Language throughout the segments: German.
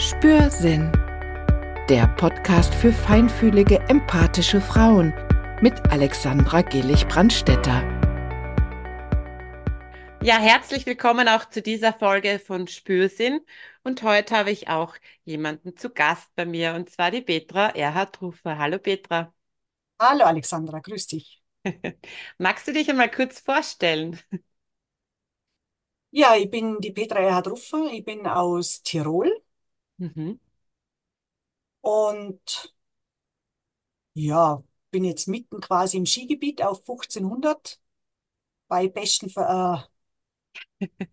Spürsinn. Der Podcast für feinfühlige, empathische Frauen mit Alexandra Gillig-Brandstetter. Ja, herzlich willkommen auch zu dieser Folge von Spürsinn. Und heute habe ich auch jemanden zu Gast bei mir, und zwar die Petra Erhard-Rufer. Hallo Petra. Hallo Alexandra, grüß dich. Magst du dich einmal kurz vorstellen? Ja, ich bin die Petra Erhard-Ruffer, ich bin aus Tirol Mhm. und ja, bin jetzt mitten quasi im Skigebiet auf 1500 bei besten äh,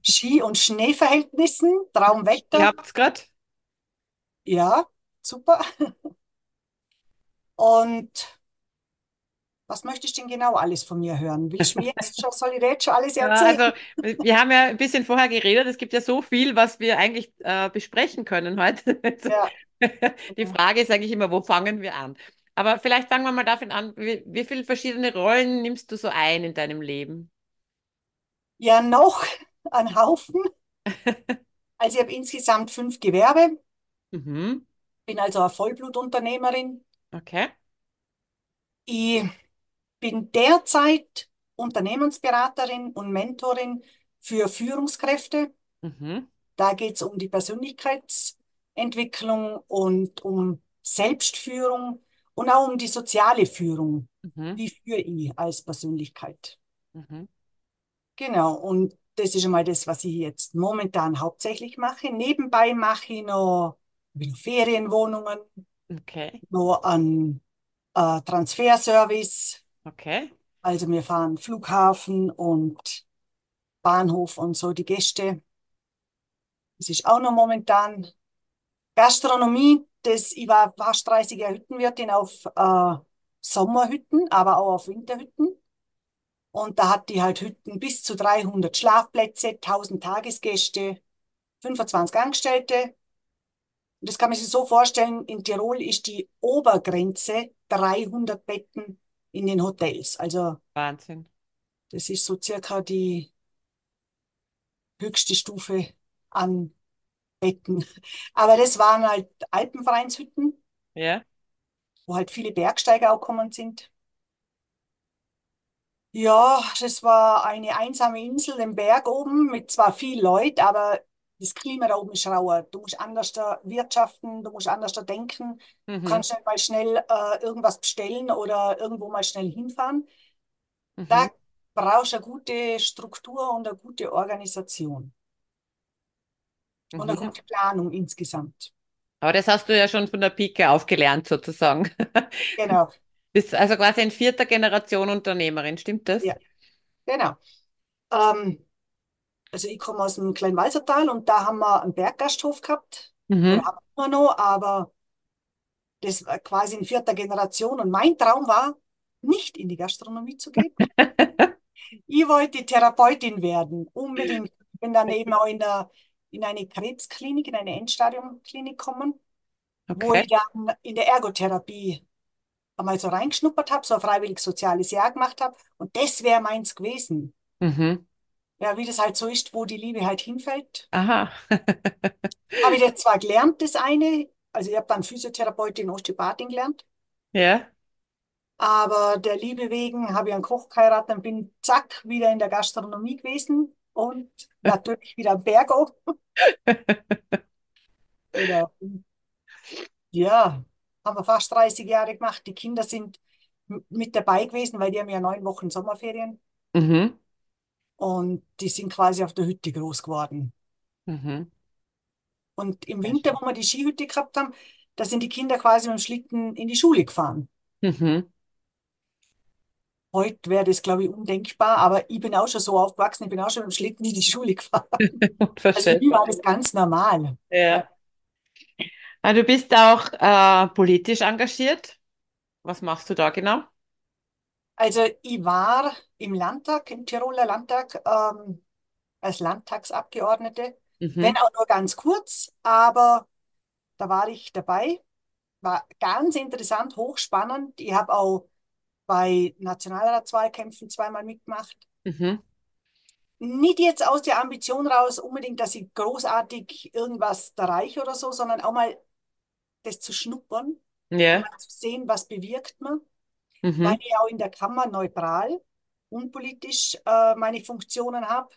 Ski- und Schneeverhältnissen, Ihr Traumwetter. habt's gerade? Ja, super. Und was möchtest du denn genau alles von mir hören? Willst du mir jetzt schon, soll ich jetzt schon alles Ja, erzählen? also wir haben ja ein bisschen vorher geredet. Es gibt ja so viel, was wir eigentlich äh, besprechen können heute. Ja, Die Frage ist eigentlich immer, wo fangen wir an? Aber vielleicht fangen wir mal davon an, wie, wie viele verschiedene Rollen nimmst du so ein in deinem Leben? ja, noch ein Haufen. Also ich habe insgesamt fünf Gewerbe, Mhm. bin also eine Vollblutunternehmerin. Okay. Ich bin derzeit Unternehmensberaterin und Mentorin für Führungskräfte. Mhm. Da geht es um die Persönlichkeitsentwicklung und um Selbstführung und auch um die soziale Führung. Mhm. Wie führe ich als Persönlichkeit? Mhm. Genau, und das ist einmal das, was ich jetzt momentan hauptsächlich mache. Nebenbei mache ich noch, noch Ferienwohnungen, Okay. noch einen äh, Transferservice. Okay. Also wir fahren Flughafen und Bahnhof und so die Gäste. Das ist auch noch momentan Gastronomie. Das, ich war fast 30 Jahre Hüttenwirtin auf äh, Sommerhütten, aber auch auf Winterhütten. Und da hatte ich halt Hütten bis zu 300 Schlafplätze, 1000 Tagesgäste, 25 Angestellte. Und das kann man sich so vorstellen, in Tirol ist die Obergrenze 300 Betten in den Hotels. Also Wahnsinn. das ist so circa die höchste Stufe an Betten. Aber das waren halt Alpenvereinshütten, Ja. wo halt viele Bergsteiger auch gekommen sind. Ja, das war eine einsame Insel im Berg oben mit zwar viel Leuten, aber das Klima da oben ist rauer. Du musst anders da wirtschaften, du musst anders da denken. Du Mhm. kannst nicht mal schnell äh, irgendwas bestellen oder irgendwo mal schnell hinfahren. Mhm. Da brauchst du eine gute Struktur und eine gute Organisation und eine Mhm. gute Planung insgesamt. Aber das hast du ja schon von der Pike auf gelernt, sozusagen. Genau, Bist also quasi in vierter Generation Unternehmerin, stimmt das? ja, genau. Ähm, also ich komme aus dem Kleinwalsertal und da haben wir einen Berggasthof gehabt. Mhm. haben wir noch, aber das war quasi in vierter Generation. Und mein Traum war, nicht in die Gastronomie zu gehen. Ich wollte Therapeutin werden, unbedingt. Bin dann eben auch in, der, in eine Krebsklinik, in eine Endstadiumklinik gekommen, wo Okay. ich dann in der Ergotherapie einmal so reingeschnuppert habe, so ein freiwillig soziales Jahr gemacht habe. Und das wäre meins gewesen. Mhm. Ja, wie das halt so ist, wo die Liebe halt hinfällt. Aha. Habe ich jetzt zwar gelernt, das eine, also ich habe dann Physiotherapeutin, Osteopathin gelernt, Ja. aber der Liebe wegen habe ich einen Koch geheiratet und bin zack wieder in der Gastronomie gewesen und natürlich wieder am Berg oben. Genau. Ja, haben wir fast 30 Jahre gemacht. Die Kinder sind mit dabei gewesen, weil die haben ja neun Wochen Sommerferien Mhm. Und die sind quasi auf der Hütte groß geworden. Mhm. Und im Winter, wo wir die Skihütte gehabt haben, da sind die Kinder quasi mit dem Schlitten in die Schule gefahren. Mhm. Heute wäre das, glaube ich, undenkbar, aber ich bin auch schon so aufgewachsen, ich bin auch schon mit dem Schlitten in die Schule gefahren. Also für mich war das ganz normal. Ja. Ja. Ah, Du bist auch äh, politisch engagiert. Was machst du da genau? Also ich war im Landtag, im Tiroler Landtag, ähm, als Landtagsabgeordnete, wenn Mhm. auch nur ganz kurz, aber da war ich dabei. War ganz interessant, hochspannend. Ich habe auch bei Nationalratswahlkämpfen zweimal mitgemacht. Mhm. nicht jetzt aus der Ambition raus, unbedingt, dass ich großartig irgendwas erreiche oder so, sondern auch mal das zu schnuppern mal zu sehen, was bewirkt man. Mhm. Weil ich auch in der Kammer neutral, unpolitisch äh, meine Funktionen habe.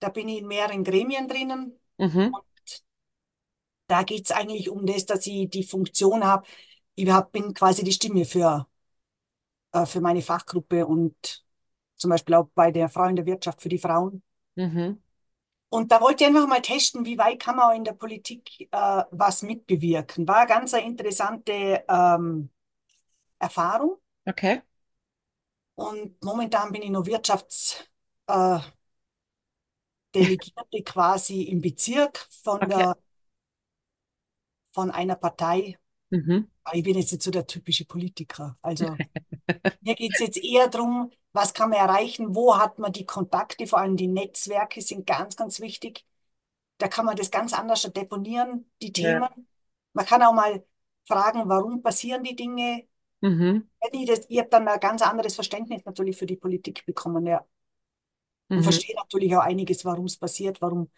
Da bin ich in mehreren Gremien drinnen. Mhm. Da geht es eigentlich um das, dass ich die Funktion habe. Ich hab, bin quasi die Stimme für, äh, für meine Fachgruppe und zum Beispiel auch bei der Frau in der Wirtschaft für die Frauen. Mhm. Und da wollte ich einfach mal testen, wie weit kann man auch in der Politik äh, was mitbewirken. War eine ganz interessante ähm, Erfahrung. Okay. Und momentan bin ich noch Wirtschaftsdelegierte äh, Delegierte quasi im Bezirk von Okay. der, von einer Partei. Mhm. Aber ich bin jetzt nicht so der typische Politiker. Also mir geht es jetzt eher darum, was kann man erreichen, wo hat man die Kontakte, vor allem die Netzwerke sind ganz, ganz wichtig. Da kann man das ganz anders deponieren, die Ja. Themen. Man kann auch mal fragen, warum passieren die Dinge. Mhm. Das, ich habe dann ein ganz anderes Verständnis natürlich für die Politik bekommen, ja. Und Mhm. verstehe natürlich auch einiges, warum es passiert, warum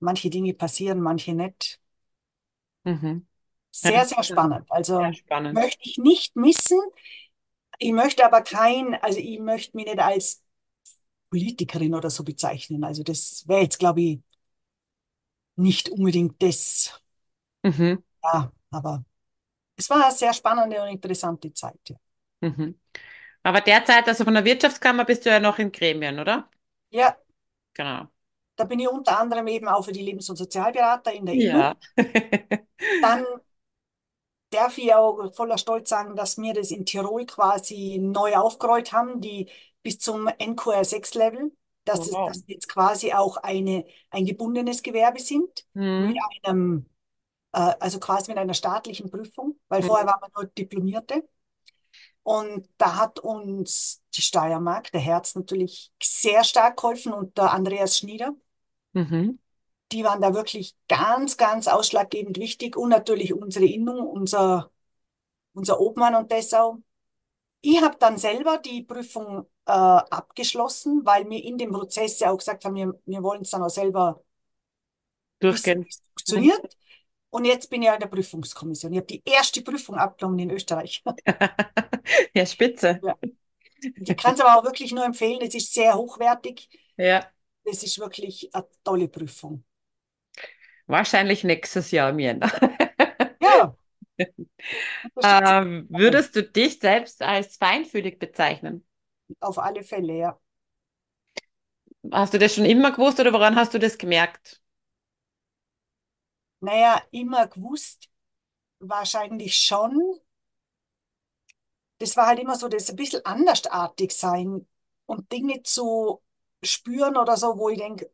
manche Dinge passieren, manche nicht. Mhm. Sehr, sehr spannend. Also sehr spannend. möchte ich nicht missen. Ich möchte aber kein, also ich möchte mich nicht als Politikerin oder so bezeichnen. Also das wäre jetzt, glaube ich, nicht unbedingt das. Mhm. Ja, aber es war eine sehr spannende und interessante Zeit. Ja, Mhm. Aber derzeit, also von der Wirtschaftskammer bist du ja noch in Gremien, oder? ja Genau. da bin ich unter anderem eben auch für die Lebens- und Sozialberater in der INU. Ja. Dann darf ich auch voller Stolz sagen, dass wir das in Tirol quasi neu aufgerollt haben, die bis zum NQR6-Level, dass, es, Wow. dass jetzt quasi auch eine, ein gebundenes Gewerbe sind, mit Mhm. einem, äh, also quasi mit einer staatlichen Prüfung, weil Mhm. vorher waren wir nur Diplomierte. Und da hat uns die Steiermark, der Herz natürlich sehr stark geholfen und der Andreas Schnieder. Mhm. Die waren da wirklich ganz, ganz ausschlaggebend wichtig und natürlich unsere Innung, unser, unser Obmann und Dessau. Ich habe dann selber die Prüfung äh, abgeschlossen, weil wir in dem Prozess ja auch gesagt haben, wir, wir wollen es dann auch selber wissen, Durchgehen. wie es funktioniert. Und jetzt bin ich ja in der Prüfungskommission. Ich habe die erste Prüfung abgenommen in Österreich. Ja, spitze. Ja. Ich kann es aber auch wirklich nur empfehlen. Es ist sehr hochwertig. Ja. Es ist wirklich eine tolle Prüfung. Wahrscheinlich nächstes Jahr Jänner. Ja, Ähm, würdest du dich selbst als feinfühlig bezeichnen? auf alle Fälle, ja. Hast du das schon immer gewusst oder woran hast du das gemerkt? Naja, immer gewusst, wahrscheinlich schon. Das war halt immer so, das ein bisschen andersartig sein und Dinge zu spüren oder so, wo ich denke,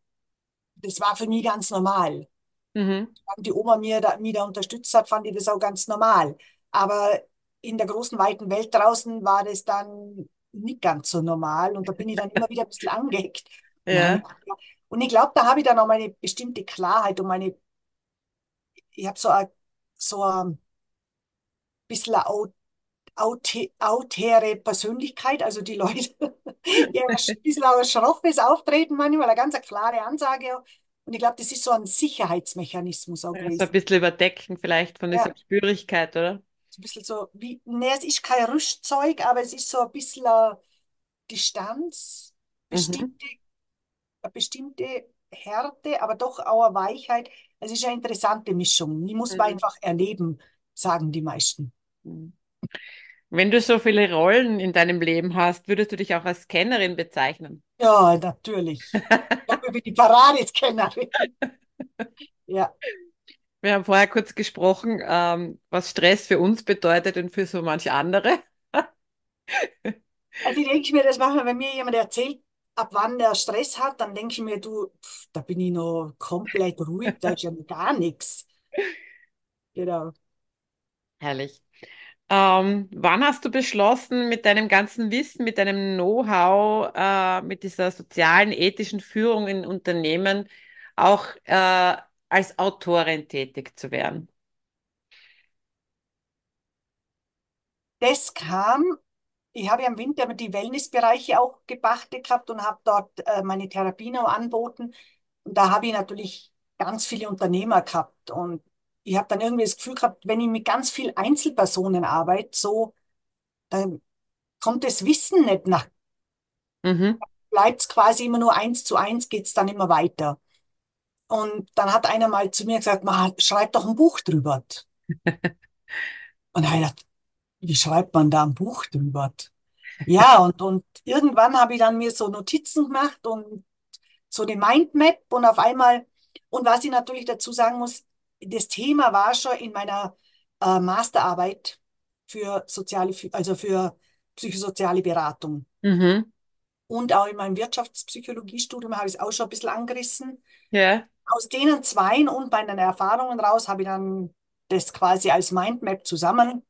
das war für mich ganz normal. Mhm. Wenn die Oma mir da, mich da unterstützt hat, fand ich das auch ganz normal. Aber in der großen, weiten Welt draußen war das dann nicht ganz so normal und da bin ich dann immer wieder ein bisschen gedacht, ja. und ich glaube, da habe ich dann auch meine bestimmte Klarheit und meine, ich habe so ein, so ein bisschen eine au- aute- autere Persönlichkeit, also die Leute, die haben ein bisschen ein schroffes Auftreten manchmal, eine ganz klare Ansage. Und ich glaube, das ist so ein Sicherheitsmechanismus auch Ja, so ein gewesen. bisschen überdecken vielleicht von dieser Ja. Spürigkeit, oder? So ein bisschen so wie, ne, es ist kein Rüstzeug, aber es ist so ein bisschen eine Distanz, Mhm. bestimmte, eine bestimmte Härte, aber doch auch eine Weichheit. Es ist eine interessante Mischung. Die muss man Mhm. einfach erleben, sagen die meisten. Mhm. Wenn du so viele Rollen in deinem Leben hast, würdest du dich auch als Kennerin bezeichnen? Ja, natürlich. Ich bin die Paradescannerin. Ja. Wir haben vorher kurz gesprochen, ähm, was Stress für uns bedeutet und für so manche andere. Also ich denke mir das manchmal, wenn mir jemand erzählt, ab wann er Stress hat, dann denke ich mir, du, pf, da bin ich noch komplett ruhig, da ist ja gar nichts. Genau. Herrlich. Ähm, wann hast du beschlossen, mit deinem ganzen Wissen, mit deinem Know-how, äh, mit dieser sozialen, ethischen Führung in Unternehmen auch äh, als Autorin tätig zu werden? Das kam ich habe ja im Winter die Wellnessbereiche auch gepachtet gehabt und habe dort äh, meine Therapien auch angeboten. Und da habe ich natürlich ganz viele Unternehmer gehabt. Und ich habe dann irgendwie das Gefühl gehabt, wenn ich mit ganz vielen Einzelpersonen arbeite, so, dann kommt das Wissen nicht nach. Mhm. Bleibt es quasi immer nur eins zu eins, geht es dann immer weiter. Und dann hat einer mal zu mir gesagt, "Ma, schreib doch ein Buch drüber. Und da habe ich gedacht, wie schreibt man da ein Buch drüber? Ja, und, und irgendwann habe ich dann mir so Notizen gemacht und so eine Mindmap und auf einmal, und was ich natürlich dazu sagen muss, das Thema war schon in meiner äh, Masterarbeit für soziale, also für psychosoziale Beratung. Mhm. Und auch in meinem Wirtschaftspsychologiestudium habe ich es auch schon ein bisschen angerissen. Ja. Aus denen zweien und meinen Erfahrungen raus habe ich dann das quasi als Mindmap zusammen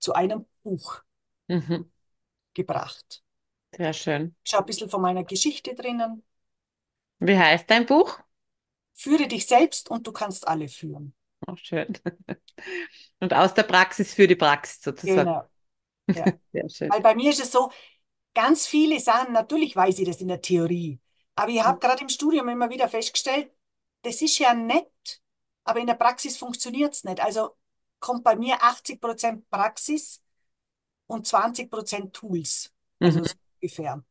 zu einem Buch Mhm. gebracht. Sehr schön. Auch ein bisschen von meiner Geschichte drinnen. Wie heißt dein Buch? Führe dich selbst und du kannst alle führen. Auch schön. Und aus der Praxis für die Praxis sozusagen. Genau. Ja. Sehr schön. Weil bei mir ist es so, ganz viele Sachen, natürlich weiß ich das in der Theorie, aber ich habe gerade im Studium immer wieder festgestellt, das ist ja nett, aber in der Praxis funktioniert es nicht. Also kommt bei mir 80% Praxis und 20% Tools. Also Mhm. so ungefähr.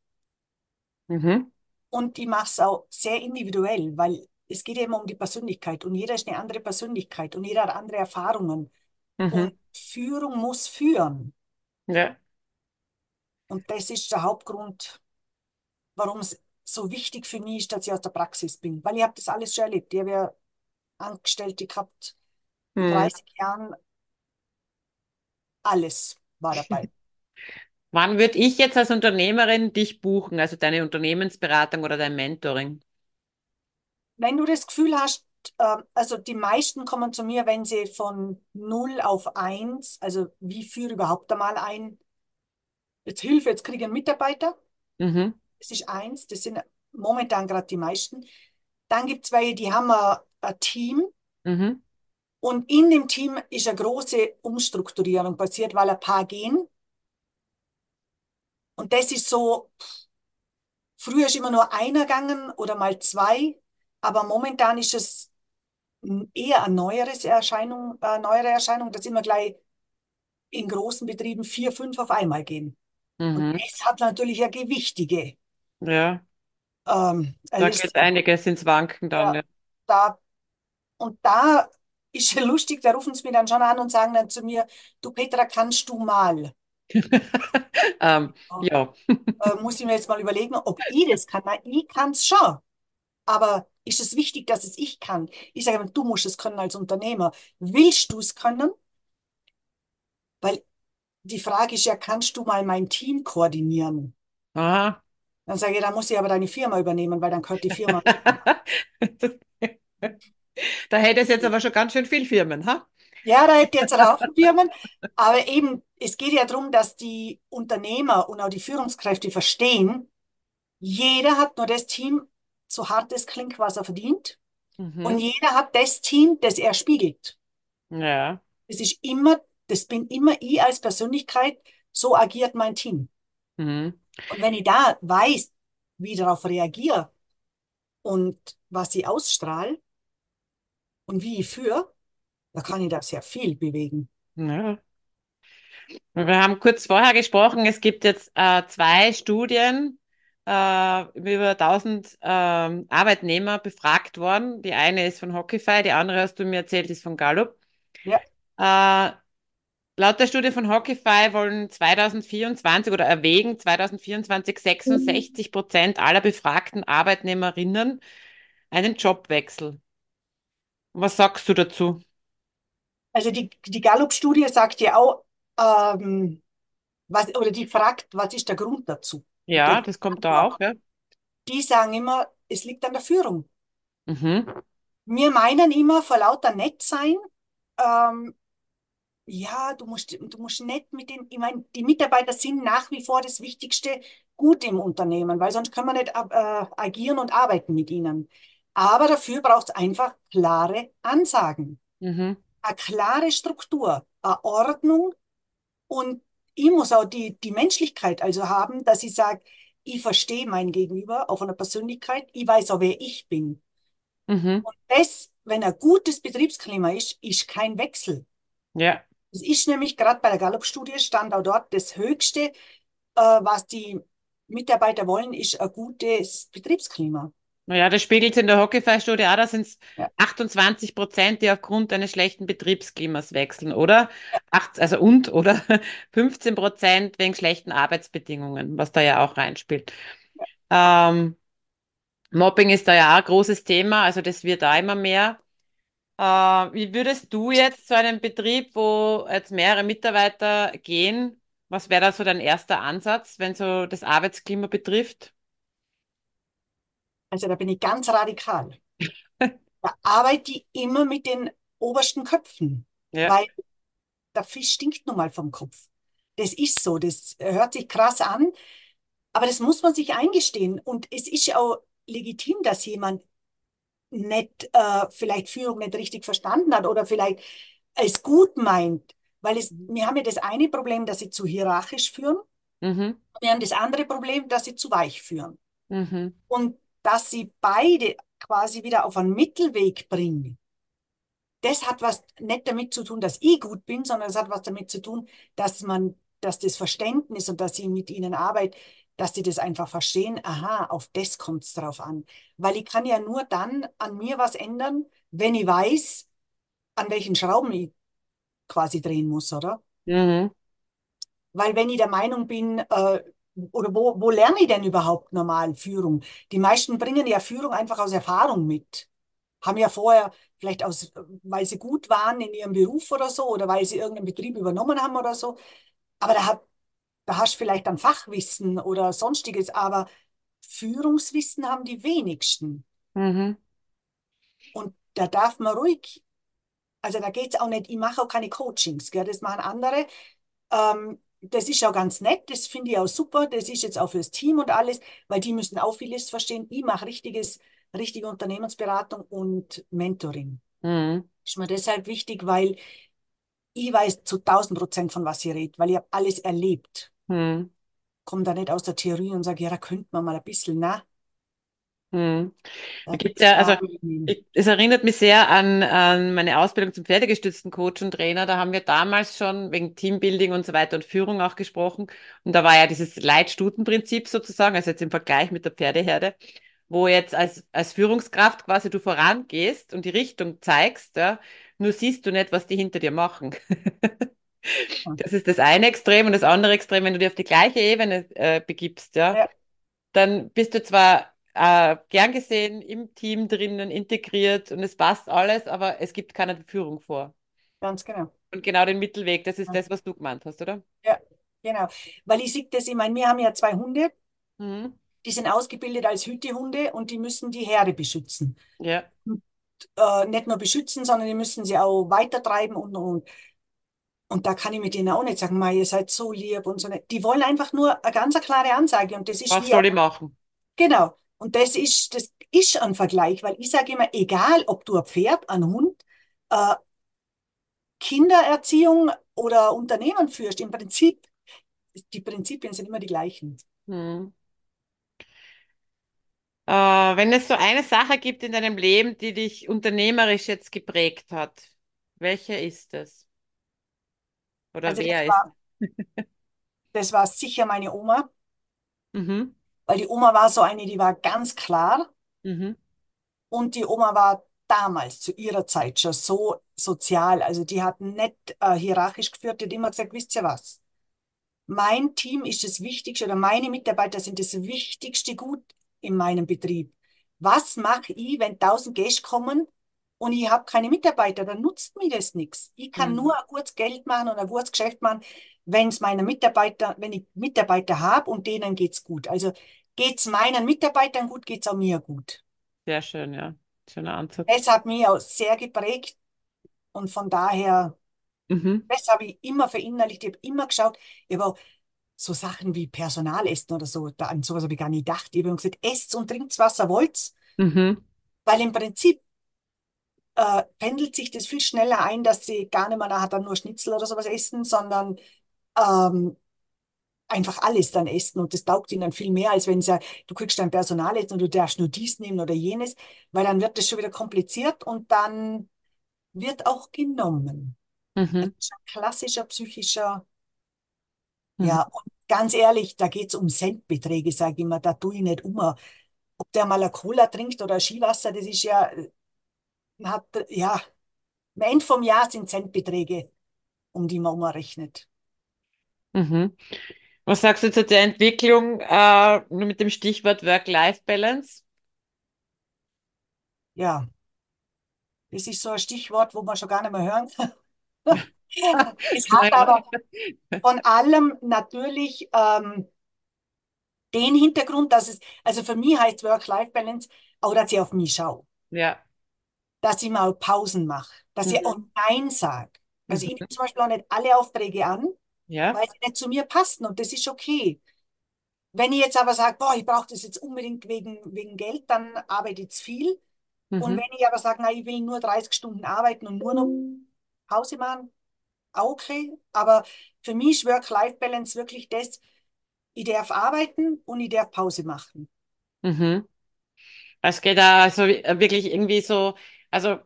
Mhm. Und ich mache es auch sehr individuell, weil es geht ja immer um die Persönlichkeit und jeder ist eine andere Persönlichkeit und jeder hat andere Erfahrungen. Mhm. Und Führung muss führen. Ja. Und das ist der Hauptgrund, warum es so wichtig für mich ist, dass ich aus der Praxis bin. Weil ich habe das alles schon erlebt. Ich habe ja Angestellte gehabt, Hm. 30 Jahren. Alles war dabei. Wann würde ich jetzt als Unternehmerin dich buchen, also deine Unternehmensberatung oder dein Mentoring? Wenn du das Gefühl hast, äh, also die meisten kommen zu mir, wenn sie von 0 auf 1, also wie führe überhaupt einmal ein, jetzt Hilfe, jetzt kriege ich einen Mitarbeiter, Mhm. das ist eins, das sind momentan gerade die meisten. Dann gibt es welche, die haben ein, ein Team Mhm. Und in dem Team ist eine große Umstrukturierung passiert, weil ein paar gehen. Und das ist so, früher ist immer nur einer gegangen oder mal zwei, aber momentan ist es eher eine neueres Erscheinung, äh, neuere Erscheinung, dass immer gleich in großen Betrieben vier, fünf auf einmal gehen. Und Mhm. das hat natürlich eine gewichtige Ja, ähm, da Erlös- geht einiges ins Wanken dann. Ja, da, und da ist ja lustig, da rufen sie mich dann schon an und sagen dann zu mir, du Petra, kannst du mal? Ja. Ähm, ja. Äh, muss ich mir jetzt mal überlegen, ob ich das kann. Na, ich kann es schon. Aber ist es wichtig, dass es ich kann? Ich sage immer, du musst es können als Unternehmer. Willst du es können? Weil die Frage ist ja, kannst du mal mein Team koordinieren? Aha. Dann sage ich, dann muss ich aber deine Firma übernehmen, weil dann gehört die Firma. Da hätte es jetzt aber schon ganz schön viel Firmen, ha? Ja, da hätte jetzt Haufen Firmen. Aber eben, es geht ja darum, dass die Unternehmer und auch die Führungskräfte verstehen, jeder hat nur das Team, so hart es klingt, was er verdient. Und Mhm. jeder hat das Team, das er spiegelt. Ja. Das ist immer, das bin immer ich als Persönlichkeit, so agiert mein Team. Mhm. Und wenn ich da weiß, wie ich darauf reagiere und was ich ausstrahle und wie ich führe, da kann ich da sehr viel bewegen. Ja. Wir haben kurz vorher gesprochen, es gibt jetzt äh, zwei Studien, äh, über 1000 ähm, Arbeitnehmer befragt worden. Die eine ist von Hockeyfy, die andere, hast du mir erzählt, ist von Gallup. Ja. Äh, laut der Studie von Hockeyfy wollen 2024 oder erwägen 2024 66 Prozent aller befragten Arbeitnehmerinnen einen Jobwechsel. Was sagst du dazu? Also die, die Gallup-Studie sagt ja auch, ähm, was, oder die fragt, was ist der Grund dazu? Ja, Okay. das kommt da auch, ja. Die sagen immer, es liegt an der Führung. Mhm. Wir meinen immer, vor lauter nett sein, ähm, ja, du musst, du musst nett mit dem, ich meine, die Mitarbeiter sind nach wie vor das Wichtigste Gut im Unternehmen, weil sonst können wir nicht äh, agieren und arbeiten mit ihnen. Aber dafür braucht es einfach klare Ansagen, Mhm. eine klare Struktur, eine Ordnung und ich muss auch die, die Menschlichkeit also haben, dass ich sage, ich verstehe mein Gegenüber auch von der Persönlichkeit, ich weiß auch, wer ich bin. Mhm. Und das, wenn ein gutes Betriebsklima ist, ist kein Wechsel. Ja. Es ist nämlich gerade bei der Gallup-Studie stand auch dort das Höchste, äh, was die Mitarbeiter wollen, ist ein gutes Betriebsklima. Naja, das spiegelt in der Hockeyfly-Studie auch, da sind es Ja. 28 Prozent, die aufgrund eines schlechten Betriebsklimas wechseln, oder? Acht, also und, oder? 15 Prozent wegen schlechten Arbeitsbedingungen, was da ja auch reinspielt. Ähm, Mobbing ist da ja auch ein großes Thema, also das wird da immer mehr. Äh, wie würdest du jetzt zu einem Betrieb, wo jetzt mehrere Mitarbeiter gehen, was wäre da so dein erster Ansatz, wenn so das Arbeitsklima betrifft? Also da bin ich ganz radikal. Da arbeite ich immer mit den obersten Köpfen, Ja. weil der Fisch stinkt nun mal vom Kopf. Das ist so, das hört sich krass an, aber das muss man sich eingestehen. Und es ist auch legitim, dass jemand nicht, äh, vielleicht Führung nicht richtig verstanden hat oder vielleicht es gut meint. Weil es, wir haben ja das eine Problem, dass sie zu hierarchisch führen. Mhm. Wir haben das andere Problem, dass sie zu weich führen. Mhm. Und dass sie beide quasi wieder auf einen Mittelweg bringen. Das hat was nicht damit zu tun, dass ich gut bin, sondern es hat was damit zu tun, dass man, dass das Verständnis und dass ich mit ihnen arbeite, dass sie das einfach verstehen. Aha, auf das kommt es drauf an. Weil ich kann ja nur dann an mir was ändern, wenn ich weiß, an welchen Schrauben ich quasi drehen muss, oder? Mhm. Weil wenn ich der Meinung bin, äh, oder wo, wo lerne ich denn überhaupt normal Führung? Die meisten bringen ja Führung einfach aus Erfahrung mit. Haben ja vorher vielleicht aus, weil sie gut waren in ihrem Beruf oder so, oder weil sie irgendeinen Betrieb übernommen haben oder so. Aber da hat, da hast du vielleicht ein Fachwissen oder sonstiges, aber Führungswissen haben die wenigsten. Mhm. Und da darf man ruhig, also da geht es auch nicht, ich mache auch keine Coachings, gell, das machen andere. Ähm, das ist auch ganz nett, das finde ich auch super, das ist jetzt auch fürs Team und alles, weil die müssen auch vieles verstehen. Ich mache richtiges, richtige Unternehmensberatung und Mentoring. Mhm. Ist mir deshalb wichtig, weil ich weiß zu 1000 Prozent von was ich rede, weil ich habe alles erlebt. Mhm. Komme da nicht aus der Theorie und sage, ja, da könnte man mal ein bisschen, na, Da gibt gibt's es ja, also ich, es erinnert mich sehr an, an meine Ausbildung zum pferdegestützten Coach und Trainer. Da haben wir damals schon wegen Teambuilding und so weiter und Führung auch gesprochen. Und da war ja dieses Leitstutenprinzip sozusagen, also jetzt im Vergleich mit der Pferdeherde, wo jetzt als, als Führungskraft quasi du vorangehst und die Richtung zeigst, ja, nur siehst du nicht, was die hinter dir machen. Das ist das eine Extrem und das andere Extrem, wenn du dir auf die gleiche Ebene äh, begibst, ja, Ja, dann bist du zwar äh, gern gesehen im Team drinnen, integriert und es passt alles, aber es gibt keine Führung vor. ganz genau. Und genau den Mittelweg, das ist Ja, das, was du gemeint hast, oder? ja, genau. Weil ich sehe das, ich meine, wir haben ja zwei Hunde, Mhm. die sind ausgebildet als Hütehunde und die müssen die Herde beschützen. Ja. Und, äh, nicht nur beschützen, sondern die müssen sie auch weitertreiben und, und, und da kann ich mit denen auch nicht sagen, "Mei, ihr seid so lieb und so. nicht." Die wollen einfach nur eine ganz klare Ansage und das ist Was soll ich machen? genau. Und das ist, das ist ein Vergleich, weil ich sage immer, egal ob du ein Pferd, ein Hund, äh, Kindererziehung oder Unternehmen führst, im Prinzip, die Prinzipien sind immer die gleichen. Mhm. Äh, wenn es so eine Sache gibt in deinem Leben, die dich unternehmerisch jetzt geprägt hat, welche ist es? Oder Also das wer ist war, das war sicher meine Oma, Mhm. Weil die Oma war so eine, die war ganz klar Mhm. und die Oma war damals zu ihrer Zeit schon so sozial. Also die hat nicht äh, hierarchisch geführt, die hat immer gesagt, wisst ihr was? Mein Team ist das Wichtigste oder meine Mitarbeiter sind das wichtigste Gut in meinem Betrieb. Was mache ich, wenn tausend Gäste kommen und ich habe keine Mitarbeiter? Dann nutzt mir das nichts. Ich kann Mhm. nur ein gutes Geld machen und ein gutes Geschäft machen, wenn es meine Mitarbeiter, wenn ich Mitarbeiter habe und denen geht's gut. Also geht's meinen Mitarbeitern gut, geht's auch mir gut. Sehr schön, ja. Schöner Ansatz. Das hat mich auch sehr geprägt und von daher, Mhm. das habe ich immer verinnerlicht. Ich habe immer geschaut, ich habe so Sachen wie Personalessen oder so, da, an sowas habe ich gar nicht gedacht. Ich habe gesagt, esst und trinkt, was ihr wollt, Mhm. weil im Prinzip äh, pendelt sich das viel schneller ein, dass sie gar nicht mehr nachher dann nur Schnitzel oder sowas essen, sondern ähm, einfach alles dann essen und das taugt ihnen dann viel mehr, als wenn sie, du kriegst dein Personal jetzt und du darfst nur dies nehmen oder jenes, weil dann wird das schon wieder kompliziert und dann wird auch genommen. Das Mhm. ist ein klassischer psychischer, Mhm. ja, und ganz ehrlich, da geht es um Centbeträge, sage ich immer, da tue ich nicht um. Ob der mal eine Cola trinkt oder ein Skiwasser, das ist ja, hat, ja, am Ende vom Jahr sind Centbeträge, um die man umrechnet. Mhm. Was sagst du zu der Entwicklung, äh, nur mit dem Stichwort Work-Life-Balance? Ja, das ist so ein Stichwort, wo man schon gar nicht mehr hören kann. Es hat aber von allem natürlich ähm, den Hintergrund, dass es, also für mich heißt Work-Life-Balance auch, dass ich auf mich schaue, Ja. dass ich mal Pausen mache, dass ich auch Mhm. Nein sage. Also ich Mhm. nehme zum Beispiel auch nicht alle Aufträge an, Ja. weil sie nicht zu mir passen und das ist okay. Wenn ich jetzt aber sage, boah, ich brauche das jetzt unbedingt wegen, wegen Geld, dann arbeite ich zu viel. Und Mhm. wenn ich aber sage, nein, ich will nur 30 Stunden arbeiten und nur noch Pause machen, auch okay. Aber für mich ist Work-Life-Balance wirklich das, ich darf arbeiten und ich darf Pause machen. Mhm. Es geht da also wirklich irgendwie so, also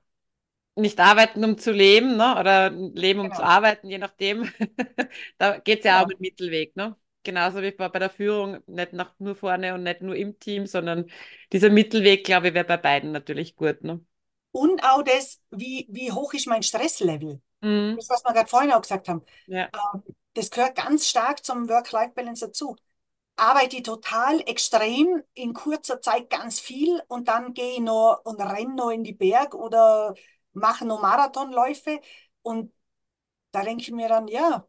nicht arbeiten, um zu leben, ne? Oder leben, um zu Genau, arbeiten, je nachdem. Da geht es ja auch um genau. den Mittelweg, ne? Genauso wie bei bei der Führung, nicht nach nur vorne und nicht nur im Team, sondern dieser Mittelweg, glaube ich, wäre bei beiden natürlich gut, ne? Und auch das, wie, wie hoch ist mein Stresslevel? Mhm. Das, was wir gerade vorhin auch gesagt haben. Ja. Ähm, das gehört ganz stark zum Work-Life-Balance dazu. Arbeite ich total extrem in kurzer Zeit ganz viel und dann gehe ich noch und renne noch in die Berg oder mache noch Marathonläufe und da denke ich mir dann, ja,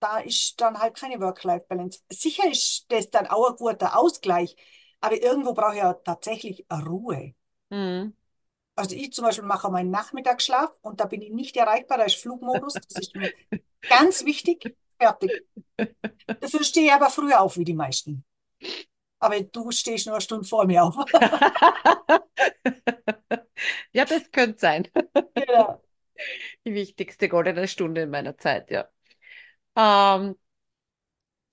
da ist dann halt keine Work-Life-Balance. Sicher ist das dann auch ein guter Ausgleich, aber irgendwo brauche ich ja tatsächlich Ruhe. Mhm. Also ich zum Beispiel mache meinen Nachmittagsschlaf und da bin ich nicht erreichbar, da ist Flugmodus, das ist mir ganz wichtig. Fertig. Dafür stehe ich aber früher auf wie die meisten. Aber du stehst nur eine Stunde vor mir auf. Ja, das könnte sein. Genau. Die wichtigste goldene Stunde in meiner Zeit, ja. Ähm,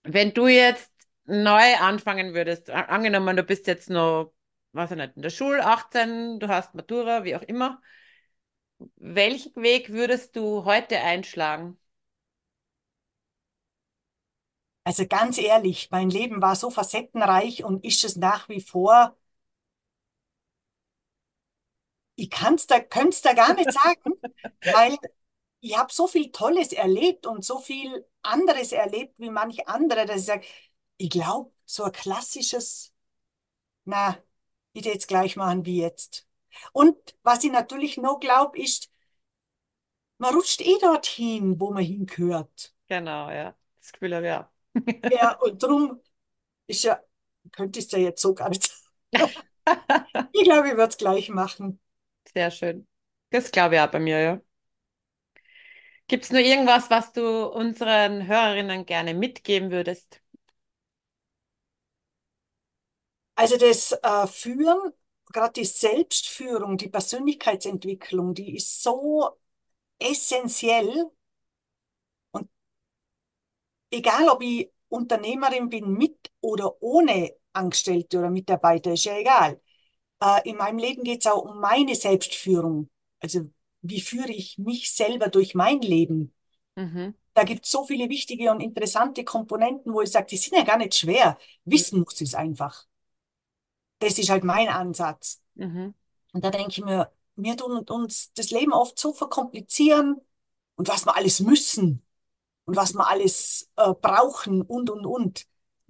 wenn du jetzt neu anfangen würdest, angenommen, du bist jetzt noch, weiß ich nicht, in der Schule, 18, du hast Matura, wie auch immer, welchen Weg würdest du heute einschlagen? Also ganz ehrlich, mein Leben war so facettenreich und ist es nach wie vor. Ich kann's da, könnte es da gar nicht sagen, weil ich habe so viel Tolles erlebt und so viel anderes erlebt wie manche andere, dass ich sage, ich glaube, so ein klassisches, na, ich jetzt gleich machen wie jetzt. Und was ich natürlich noch glaube, ist, man rutscht eh dorthin, wo man hingehört. Genau, ja. Das Gefühl habe ich auch. Ja, und darum ist ja, könnte ich es ja jetzt so gar nicht sagen. Ich glaube, ich würde es gleich machen. Sehr schön. Das glaube ich auch bei mir, ja. Gibt es nur irgendwas, was du unseren Hörerinnen gerne mitgeben würdest? Also das äh, Führen, gerade die Selbstführung, die Persönlichkeitsentwicklung, die ist so essentiell. Und egal, ob ich Unternehmerin bin mit oder ohne Angestellte oder Mitarbeiter, ist ja egal. Äh, in meinem Leben geht es auch um meine Selbstführung. Also wie führe ich mich selber durch mein Leben? Mhm. Da gibt es so viele wichtige und interessante Komponenten, wo ich sage, die sind ja gar nicht schwer. Wissen muss ich es einfach. Das ist halt mein Ansatz. Mhm. Und da denke ich mir, wir tun uns das Leben oft so verkomplizieren und was wir alles müssen und was wir alles äh, brauchen und, und, und.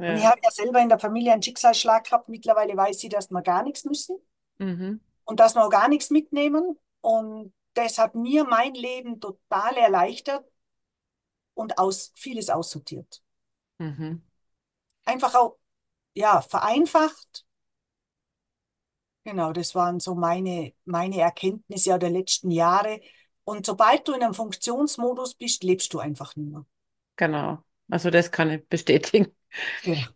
Und ich Ja. habe ja selber in der Familie einen Schicksalsschlag gehabt. Mittlerweile weiß ich, dass wir gar nichts müssen Mhm. und dass wir auch gar nichts mitnehmen. Und das hat mir mein Leben total erleichtert und aus, vieles aussortiert. Mhm. Einfach auch, ja, vereinfacht. Genau, das waren so meine, meine Erkenntnisse der letzten Jahre. Und sobald du in einem Funktionsmodus bist, lebst du einfach nicht mehr. Genau. Also das kann ich bestätigen. Ja,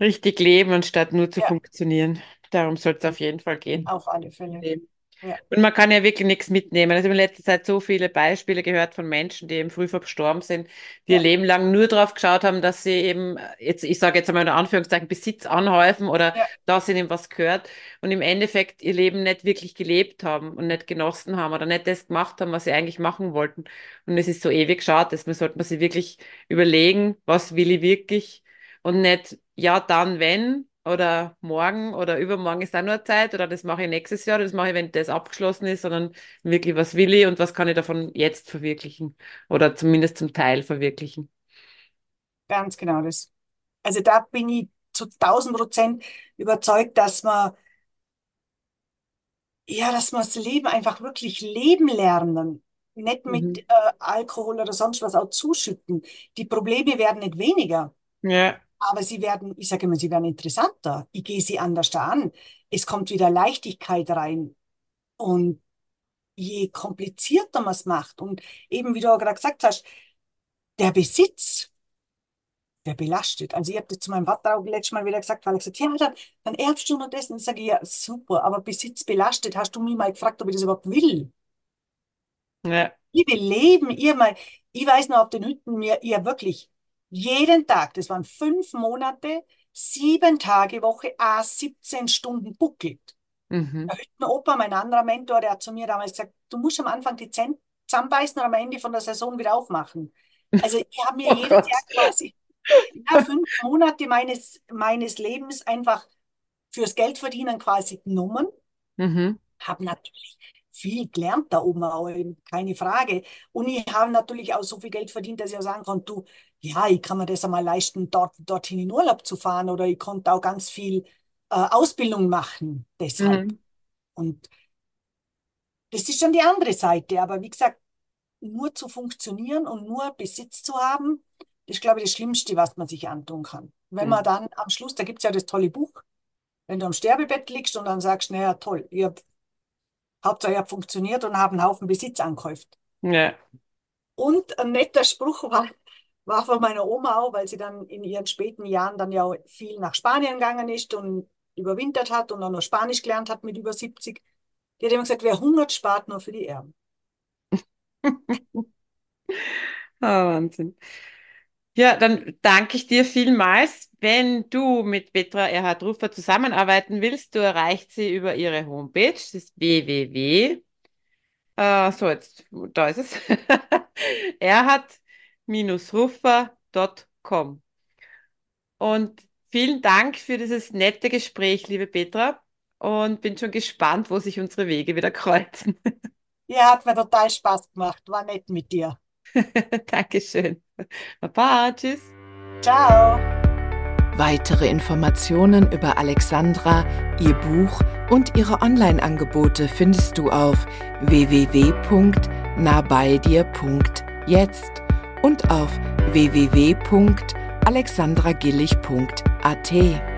Richtig leben, anstatt nur zu ja, funktionieren. Darum soll es auf jeden Fall gehen. auf alle Fälle. Leben. Ja. Und man kann ja wirklich nichts mitnehmen. Also ich habe in letzter Zeit so viele Beispiele gehört von Menschen, die eben früh verstorben sind, die ja. ihr Leben lang nur darauf geschaut haben, dass sie eben, jetzt, ich sage jetzt einmal in Anführungszeichen, Besitz anhäufen oder ja. dass ihnen was gehört und im Endeffekt ihr Leben nicht wirklich gelebt haben und nicht genossen haben oder nicht das gemacht haben, was sie eigentlich machen wollten. Und es ist so ewig schade, dass man sollte man sich wirklich überlegen, was will ich wirklich und nicht, ja, dann, wenn, oder morgen oder übermorgen ist auch nur Zeit oder das mache ich nächstes Jahr oder das mache ich, wenn das abgeschlossen ist, sondern wirklich, was will ich und was kann ich davon jetzt verwirklichen oder zumindest zum Teil verwirklichen. Ganz genau das. Also da bin ich zu 1000 Prozent überzeugt, dass man ja, dass man das Leben einfach wirklich leben lernen, nicht mit mhm. äh, Alkohol oder sonst was auch zuschütten. Die Probleme werden nicht weniger. Ja. Aber sie werden, ich sage immer, sie werden interessanter. Ich gehe sie anders da an. Es kommt wieder Leichtigkeit rein. Und je komplizierter man es macht und eben, wie du auch gerade gesagt hast, der Besitz, der belastet. Also ich habe das zu meinem Vater auch letztes Mal wieder gesagt, weil er gesagt ja, dann, dann erbst du nur das. Und ich sage, ja, super, aber Besitz belastet. Hast du mich mal gefragt, ob ich das überhaupt will? Ja. Ich will leben, ihr mal, ich weiß noch auf den Hütten, mir, ihr wirklich jeden Tag, das waren fünf Monate, sieben Tage Woche, a 17 Stunden buckelt. Mhm. Der Hüttenopa, mein anderer Mentor, der hat zu mir damals gesagt, du musst am Anfang die Zähne zusammenbeißen und am Ende von der Saison wieder aufmachen. Also ich habe mir oh jedes Gott. Jahr quasi ja, fünf Monate meines, meines Lebens einfach fürs Geldverdienen quasi genommen. Mhm. Habe natürlich viel gelernt da oben auch, keine Frage. Und ich habe natürlich auch so viel Geld verdient, dass ich auch sagen kann, du, ja, ich kann mir das einmal leisten, dort, dorthin in Urlaub zu fahren oder ich konnte auch ganz viel äh, Ausbildung machen deshalb. Mhm. Und das ist schon die andere Seite. Aber wie gesagt, nur zu funktionieren und nur Besitz zu haben, das ist, glaube ich, das Schlimmste, was man sich antun kann. Wenn mhm. man dann am Schluss, da gibt es ja das tolle Buch, wenn du am Sterbebett liegst und dann sagst, naja, toll, ihr habt, Hauptsache ihr habt funktioniert und haben einen Haufen Besitz angehäuft. Ja. Und ein netter Spruch war, war von meiner Oma auch, weil sie dann in ihren späten Jahren dann ja viel nach Spanien gegangen ist und überwintert hat und dann noch Spanisch gelernt hat mit über 70. Die hat immer gesagt, wer hungert, spart nur für die Erben. oh, Wahnsinn. Ja, dann danke ich dir vielmals. Wenn du mit Petra Erhard Rufer zusammenarbeiten willst, du erreichst sie über ihre Homepage, das ist www. Äh, so, jetzt, da ist es. Erhard ruffer.com. Und vielen Dank für dieses nette Gespräch, liebe Petra. Und bin schon gespannt, wo sich unsere Wege wieder kreuzen. Ja, hat mir total Spaß gemacht. War nett mit dir. Dankeschön. Baba, tschüss. Ciao. Weitere Informationen über Alexandra, ihr Buch und ihre Online-Angebote findest du auf www.nahbeidir.jetzt und auf www.alexandragillig.at.